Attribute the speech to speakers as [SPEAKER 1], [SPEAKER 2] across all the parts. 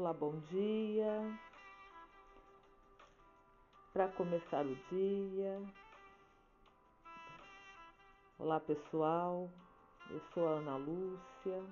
[SPEAKER 1] Olá, bom dia. Para começar o dia. Olá, pessoal. Eu sou a Ana Lúcia,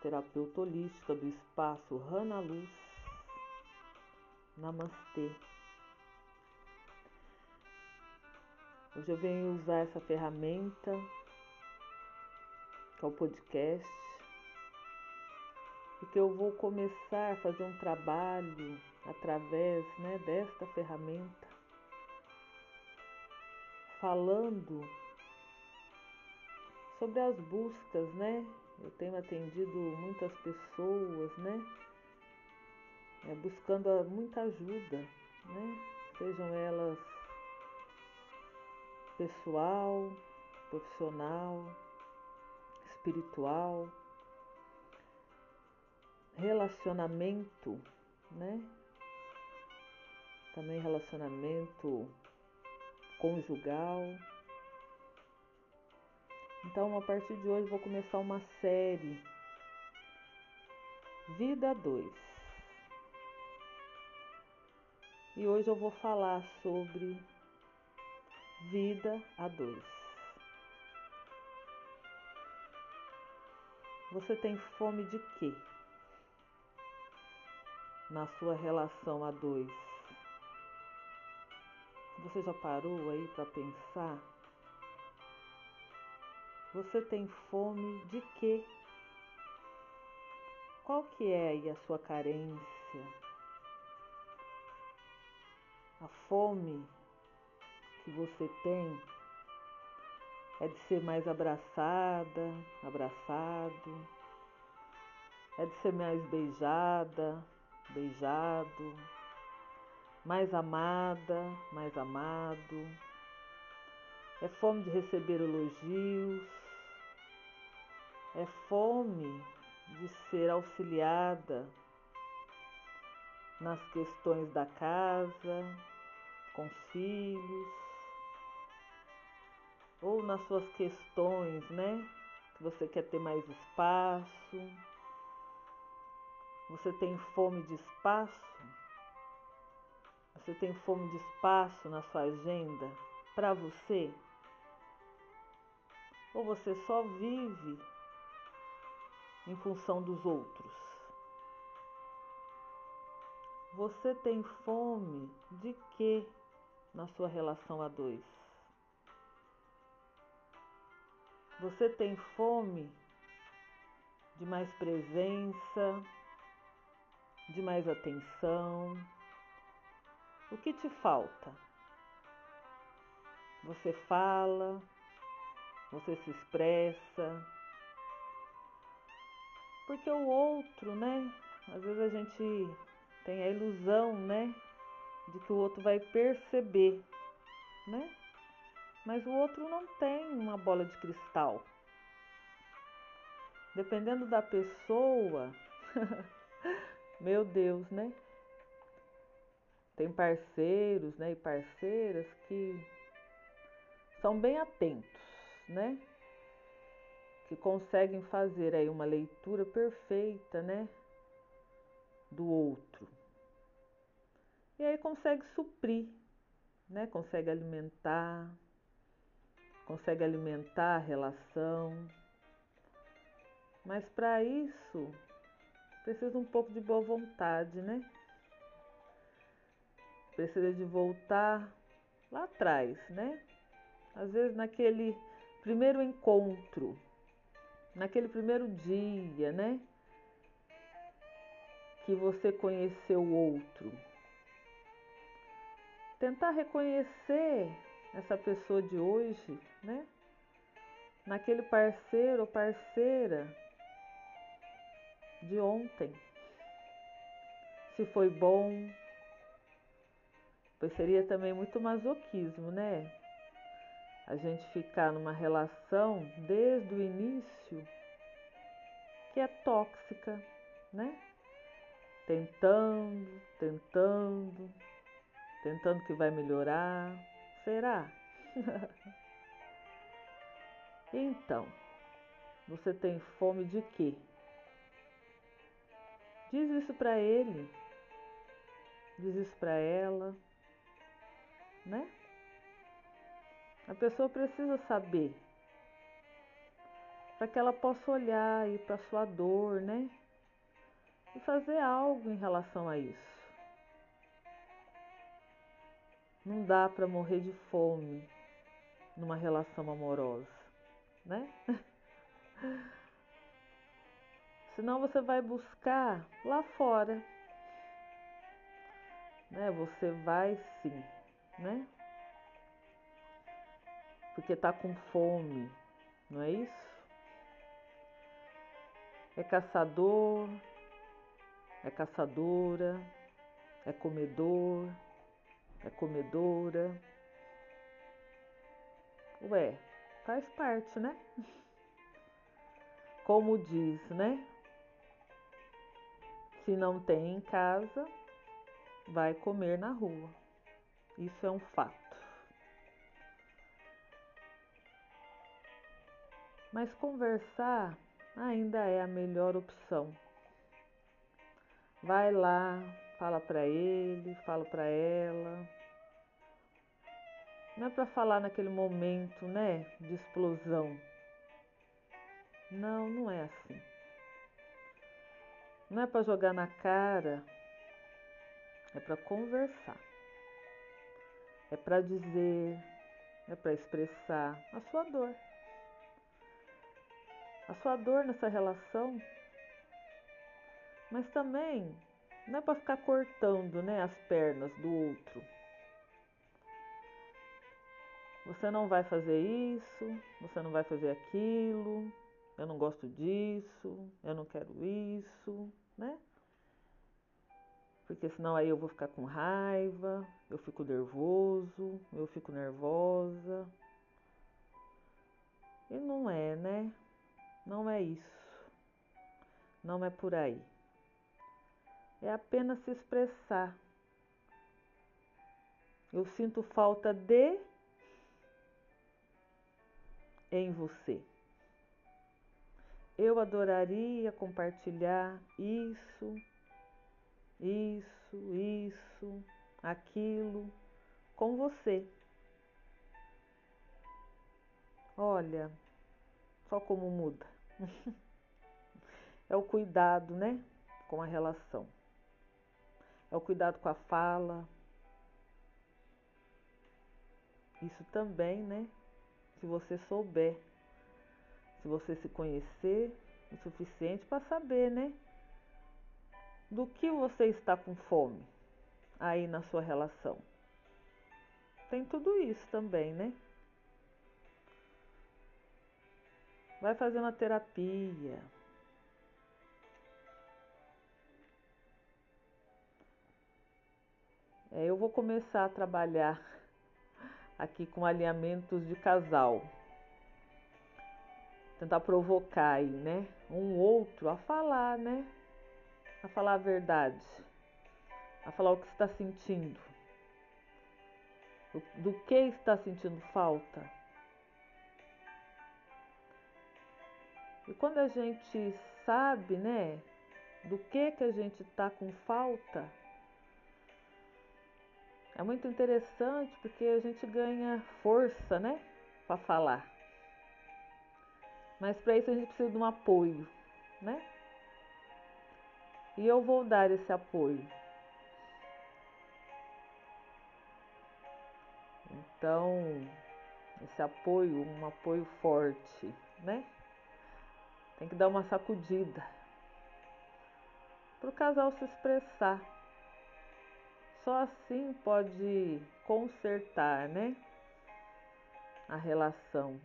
[SPEAKER 1] terapeuta holística do espaço Rana Luz. Namastê. Hoje eu venho usar essa ferramenta, que é o podcast, porque eu vou começar a fazer um trabalho através né, desta ferramenta, falando sobre as buscas, né? Eu tenho atendido muitas pessoas, né? É, buscando muita ajuda, né? Sejam elas pessoal, profissional, espiritual, relacionamento, né? Também relacionamento conjugal. Então, a partir de hoje, vou começar uma série Vida 2. E hoje eu vou falar sobre Vida a dois. Você tem fome de quê? Na sua relação a dois. Você já parou aí para pensar? Você tem fome de quê? Qual que é aí a sua carência? A fome que você tem é de ser mais abraçada, abraçado, é de ser mais beijada, beijado, mais amada, mais amado. É fome de receber elogios, é fome de ser auxiliada nas questões da casa, com os filhos, ou nas suas questões, né? Que você quer ter mais espaço, você tem fome de espaço, você tem fome de espaço na sua agenda para você? Ou você só vive em função dos outros? Você tem fome de quê na sua relação a dois? Você tem fome de mais presença, de mais atenção? O que te falta? Você fala, você se expressa. Porque o outro, né? Às vezes a gente tem a ilusão, né? De que o outro vai perceber, né? mas o outro não tem uma bola de cristal. Dependendo da pessoa, meu Deus, né? Tem parceiros, né, e parceiras que são bem atentos, né? Que conseguem fazer aí uma leitura perfeita, né, do outro. E aí consegue suprir, né? Consegue alimentar, consegue alimentar a relação. Mas para isso precisa um pouco de boa vontade, né? Precisa de voltar lá atrás, né? Às vezes naquele primeiro encontro, naquele primeiro dia, né? Que você conheceu o outro. Tentar reconhecer essa pessoa de hoje, né? Naquele parceiro ou parceira de ontem. Se foi bom, pois seria também muito masoquismo, né? A gente ficar numa relação desde o início que é tóxica, né? Tentando, tentando, tentando que vai melhorar, Será? então, você tem fome de quê? Diz isso para ele. Diz isso para ela, né? A pessoa precisa saber para que ela possa olhar e para sua dor, né? E fazer algo em relação a isso. Não dá para morrer de fome numa relação amorosa, né? Senão você vai buscar lá fora. Né? Você vai sim, né? Porque tá com fome, não é isso? É caçador, é caçadora, é comedor, é comedora. Ué, faz parte, né? Como diz, né? Se não tem em casa, vai comer na rua. Isso é um fato. Mas conversar ainda é a melhor opção. Vai lá, fala para ele, fala para ela. Não é para falar naquele momento, né, de explosão. Não, não é assim. Não é para jogar na cara, é para conversar. É para dizer, é para expressar a sua dor. A sua dor nessa relação. Mas também não é para ficar cortando, né, as pernas do outro. Você não vai fazer isso, você não vai fazer aquilo, eu não gosto disso, eu não quero isso né? Porque senão aí eu vou ficar com raiva, eu fico nervoso, eu fico nervosa. E não é, né? Não é isso. Não é por aí. É apenas se expressar. Eu sinto falta de em você. Eu adoraria compartilhar isso, isso, isso, aquilo com você. Olha, só como muda. é o cuidado, né? Com a relação. É o cuidado com a fala. Isso também, né? Se você souber se você se conhecer o suficiente para saber, né? Do que você está com fome aí na sua relação. Tem tudo isso também, né? Vai fazer uma terapia. É, eu vou começar a trabalhar aqui com alinhamentos de casal tentar provocar aí, né? Um outro a falar, né? A falar a verdade, a falar o que está sentindo, do que está sentindo falta. E quando a gente sabe, né, do que que a gente está com falta, é muito interessante porque a gente ganha força, né, para falar. Mas para isso a gente precisa de um apoio, né? E eu vou dar esse apoio. Então, esse apoio, um apoio forte, né? Tem que dar uma sacudida para o casal se expressar. Só assim pode consertar, né? A relação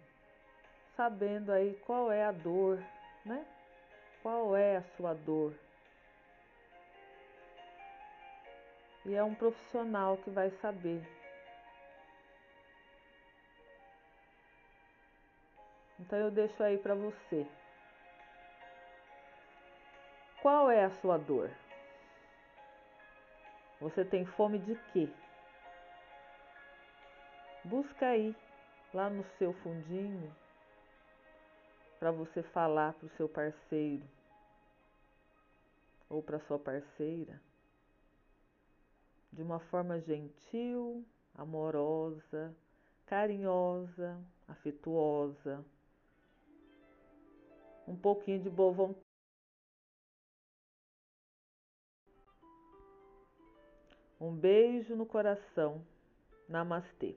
[SPEAKER 1] sabendo aí qual é a dor, né? Qual é a sua dor? E é um profissional que vai saber. Então eu deixo aí para você. Qual é a sua dor? Você tem fome de quê? Busca aí, lá no seu fundinho, para você falar para o seu parceiro ou para sua parceira de uma forma gentil, amorosa, carinhosa, afetuosa, um pouquinho de boa vontade. Um beijo no coração. Namastê.